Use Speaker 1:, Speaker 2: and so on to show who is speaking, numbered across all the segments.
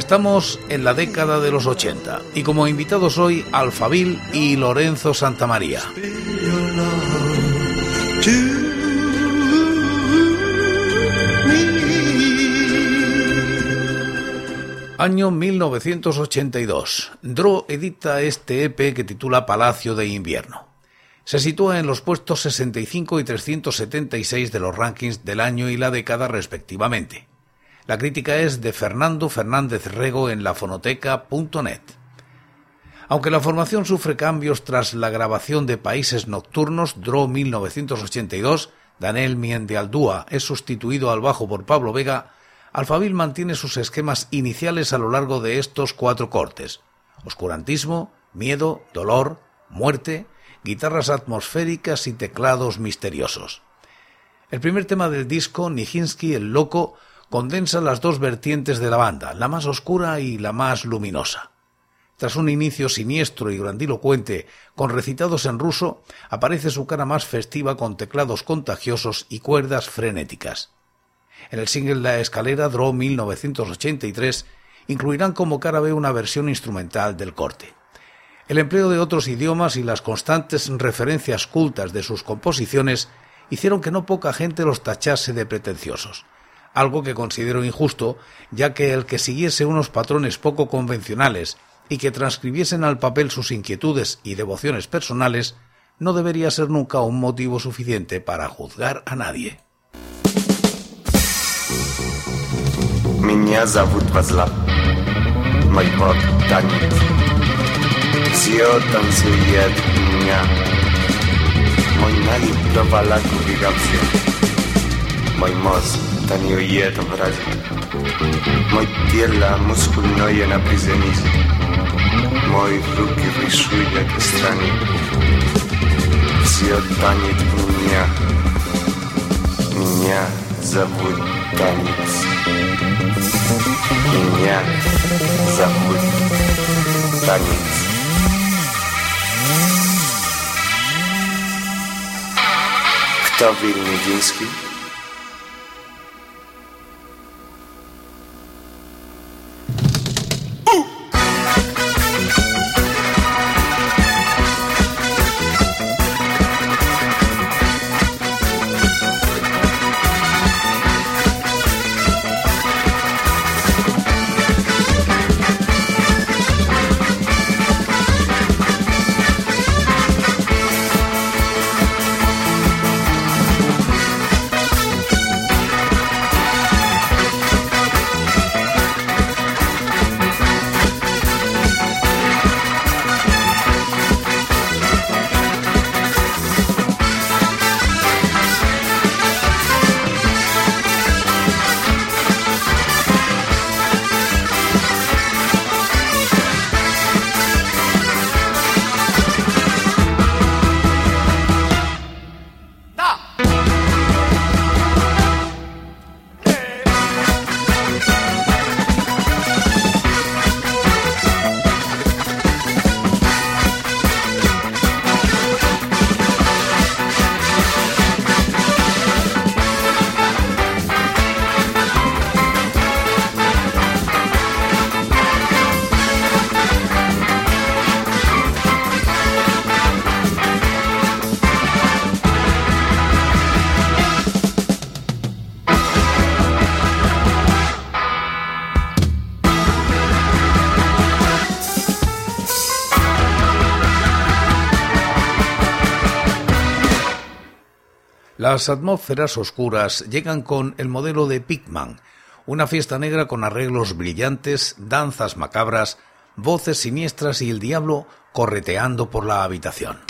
Speaker 1: Estamos en la década de los 80 y como invitados hoy Alfabil y Lorenzo Santamaría. Año 1982. Dro edita este EP que titula Palacio de Invierno. Se sitúa en los puestos 65 y 376 de los rankings del año y la década respectivamente. La crítica es de Fernando Fernández Rego en lafonoteca.net. Aunque la formación sufre cambios tras la grabación de Países Nocturnos, Dro 1982, Daniel Miendealdúa es sustituido al bajo por Pablo Vega, Alfabil mantiene sus esquemas iniciales a lo largo de estos cuatro cortes. Oscurantismo, miedo, dolor, muerte, guitarras atmosféricas y teclados misteriosos. El primer tema del disco, Nijinsky el Loco, condensa las dos vertientes de la banda, la más oscura y la más luminosa. Tras un inicio siniestro y grandilocuente, con recitados en ruso, aparece su cara más festiva con teclados contagiosos y cuerdas frenéticas. En el single La Escalera Draw 1983 incluirán como cara B una versión instrumental del corte. El empleo de otros idiomas y las constantes referencias cultas de sus composiciones hicieron que no poca gente los tachase de pretenciosos, algo que considero injusto, ya que el que siguiese unos patrones poco convencionales y que transcribiesen al papel sus inquietudes y devociones personales no debería ser nunca un motivo suficiente para juzgar a nadie.
Speaker 2: Меня зовут Вазлав. Мой бог танет. Все танцует меня. Мой налип провала кубика все. Мой мозг Танцует в разе. Мой тело мускульное напряжение. Мой руки рисуют страны. Все танет меня. Меня зовут танец. Меня зовут Танец. Кто Вильнюдинский?
Speaker 1: Las atmósferas oscuras llegan con el modelo de Pigman, una fiesta negra con arreglos brillantes, danzas macabras, voces siniestras y el diablo correteando por la habitación.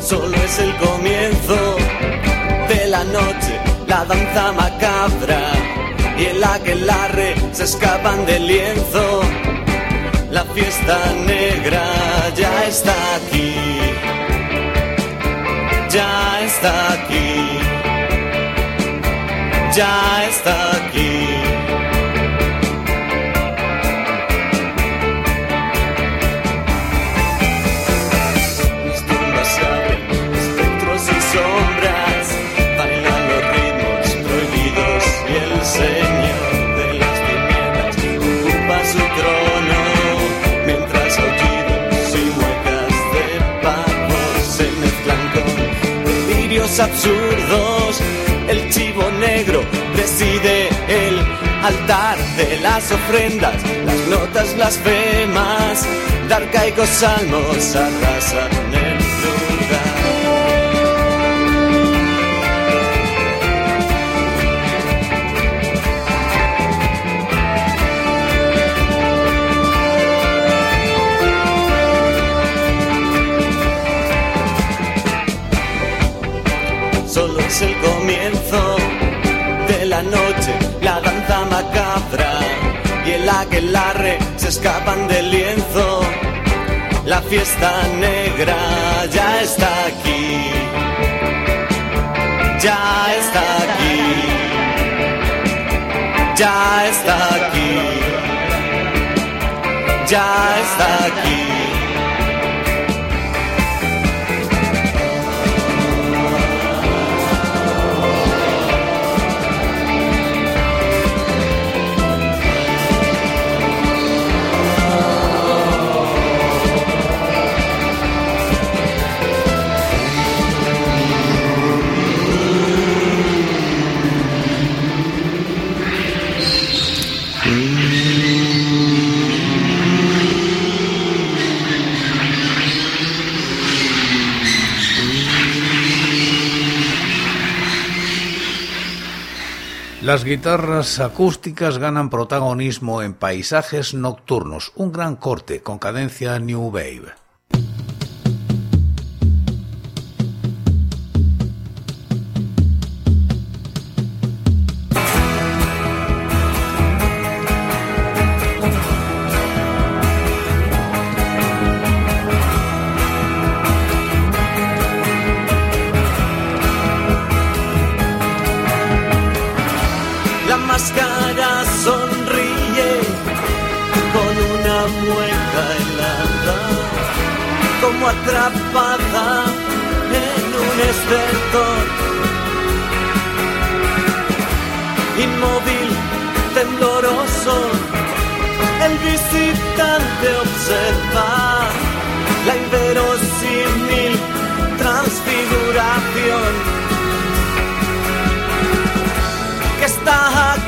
Speaker 3: Solo es el comienzo de la noche la danza macabra y en la que larre se escapan del lienzo. La fiesta negra ya está aquí, ya está aquí, ya está aquí. Absurdos. El chivo negro preside el altar de las ofrendas, las notas blasfemas, de arcaicos salmos arrasan el y el aquelarre se escapan del lienzo. La fiesta negra ya está aquí, ya está aquí, ya está aquí, ya está aquí.
Speaker 1: Las guitarras acústicas ganan protagonismo en paisajes nocturnos, un gran corte con cadencia New Wave.
Speaker 3: Atrapada en un estertor. Inmóvil, tembloroso, el visitante observa la inverosímil transfiguración que está al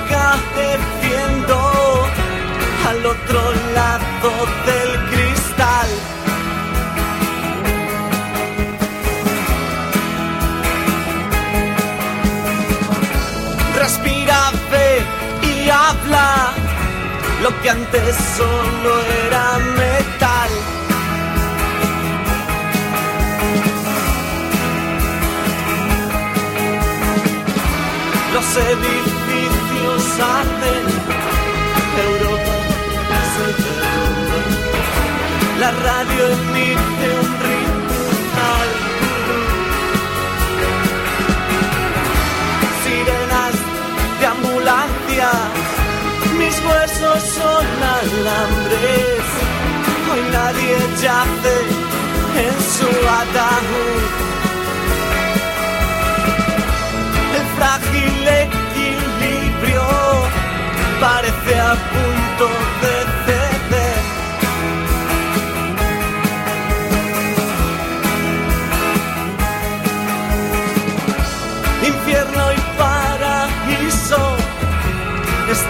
Speaker 3: otro lado del cristal. respira, ve y habla lo que antes solo era metal. Los edificios La radio emite un ritual. Sirenas de ambulancia, mis huesos son alambres. Hoy nadie yace en su ataúd. El frágil equilibrio parece a punto de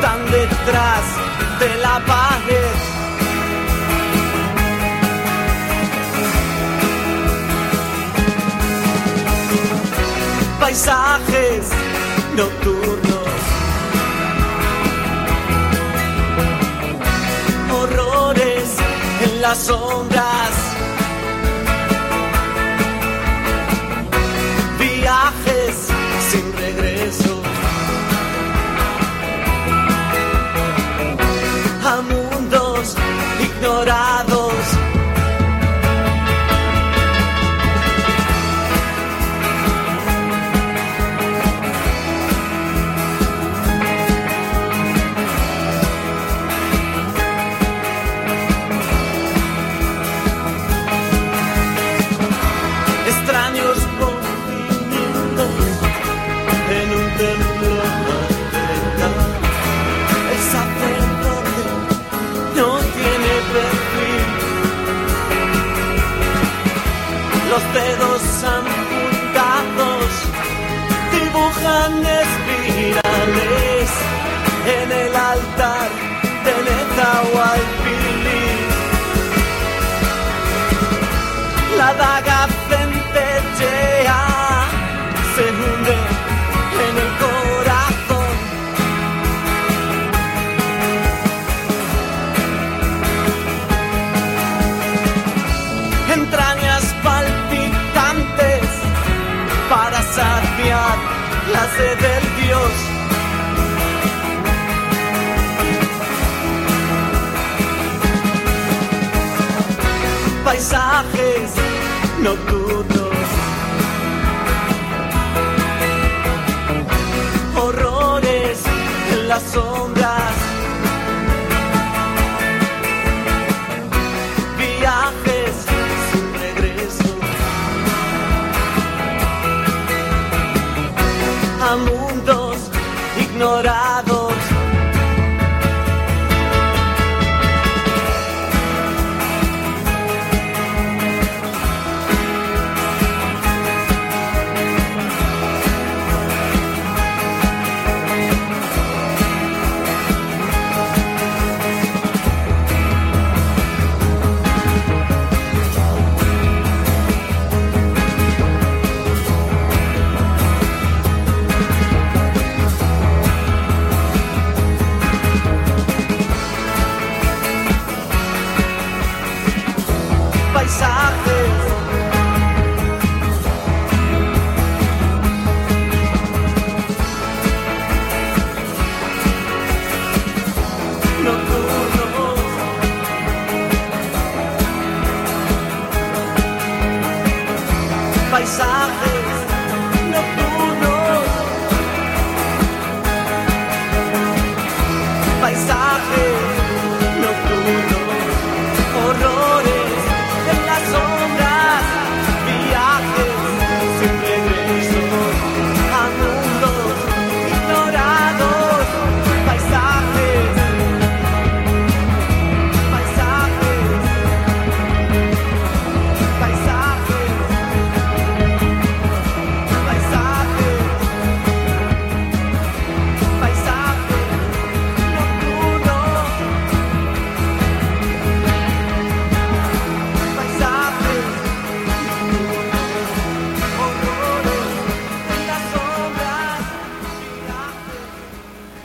Speaker 3: están detrás de la pared. Paisajes nocturnos, horrores en las sombras. Los dedos apuntados dibujan espirales Paisajes nocturnos. Horrores en las sombras.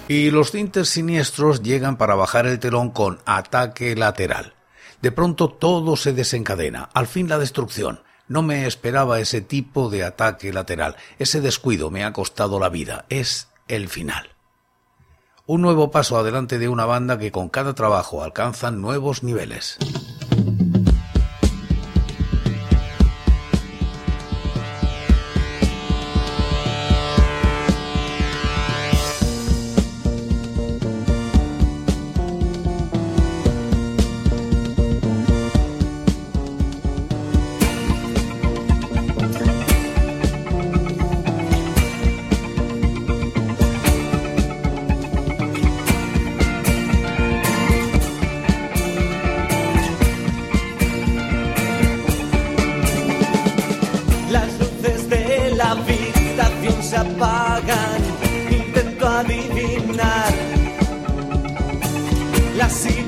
Speaker 1: Y los tintes siniestros llegan para bajar el telón con ataque lateral. De pronto todo se desencadena, al fin la destrucción. No me esperaba ese tipo de ataque lateral. Ese descuido me ha costado la vida. Es el final. Un nuevo paso adelante de una banda que con cada trabajo alcanzan nuevos niveles.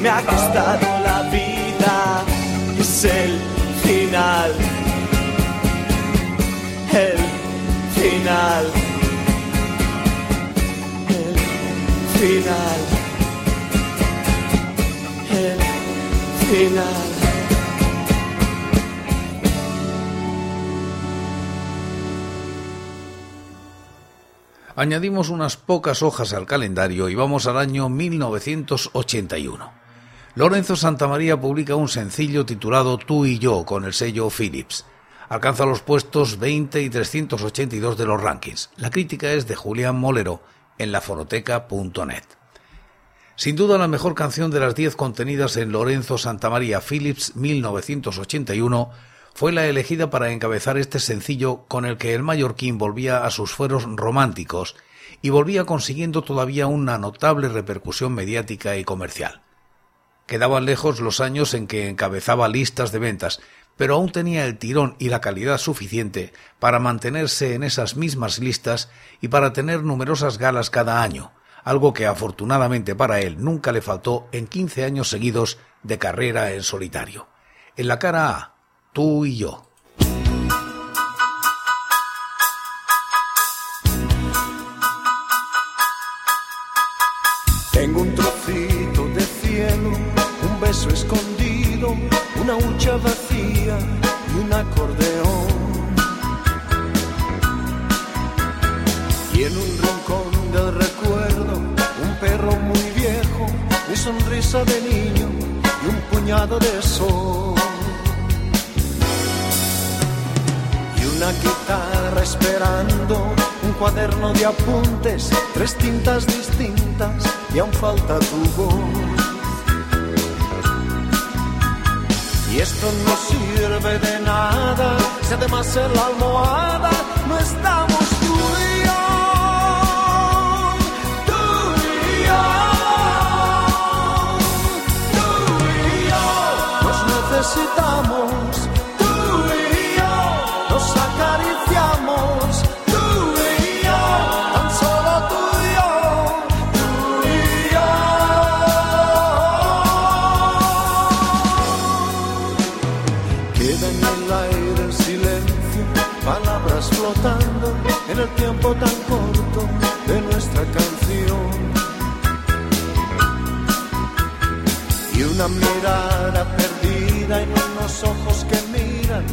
Speaker 3: me ha costado la vida. Es el final. El final. El final. El final.
Speaker 1: Añadimos unas pocas hojas al calendario y vamos al año 1981. Lorenzo Santamaría publica un sencillo titulado Tú y yo con el sello Philips. Alcanza los puestos 20 y 382 de los rankings. La crítica es de Julián Molero en lafonoteca.net. Sin duda la mejor canción de las 10 contenidas en Lorenzo Santamaría Philips 1981 fue la elegida para encabezar este sencillo con el que el mallorquín volvía a sus fueros románticos y volvía consiguiendo todavía una notable repercusión mediática y comercial. Quedaban lejos los años en que encabezaba listas de ventas, pero aún tenía el tirón y la calidad suficiente para mantenerse en esas mismas listas y para tener numerosas galas cada año, algo que afortunadamente para él nunca le faltó en 15 años seguidos de carrera en solitario. En la cara A, tú y yo.
Speaker 4: beso escondido, una hucha vacía y un acordeón. Y en un rincón del recuerdo, un perro muy viejo, mi sonrisa de niño y un puñado de sol. Y una guitarra esperando, un cuaderno de apuntes, tres tintas distintas y aún falta tu voz Y esto no sirve de nada, si además en la almohada no estamos tú y yo, tú y yo, tú y yo, nos necesitamos tiempo tan corto de nuestra canción. Y una mirada perdida en unos ojos que miran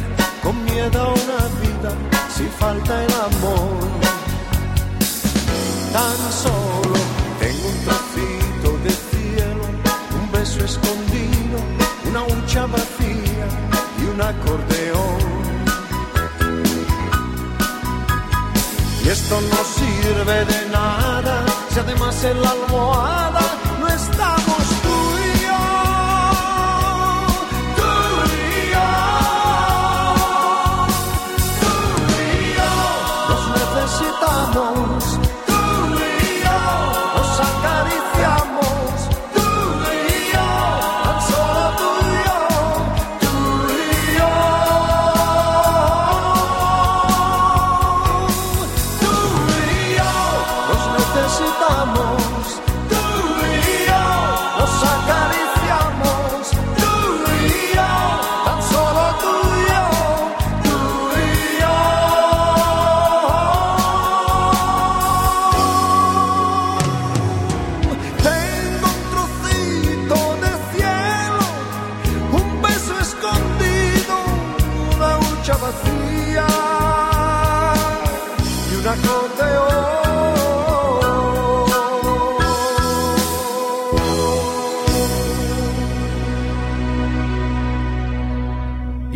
Speaker 4: con miedo a una vida si falta el amor. Tan solo tengo un trocito de cielo, un beso escondido, una hucha vacía y un acordeón. Y esto no sirve de nada si además en la almohada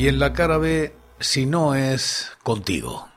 Speaker 4: Y
Speaker 1: en la cara B, si no es contigo.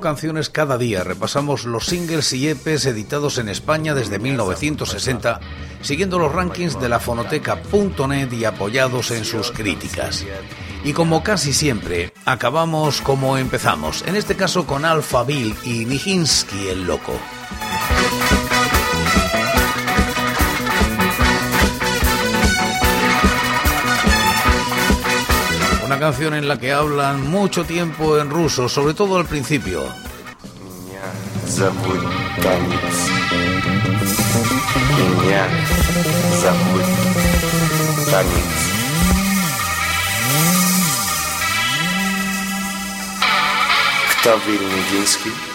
Speaker 1: Canciones cada día repasamos los singles y EPs editados en España desde 1960, siguiendo los rankings de la fonoteca.net y apoyados en sus críticas. Y como casi siempre, acabamos como empezamos, en este caso con Alpha Bill y Nijinsky el Loco. Una canción en la que hablan mucho tiempo en ruso, sobre todo al principio.
Speaker 2: Меня зовут Танец. Меня зовут Танец. Кто Вильнюдинский?
Speaker 4: Oh,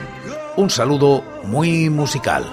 Speaker 1: Un saludo muy musical.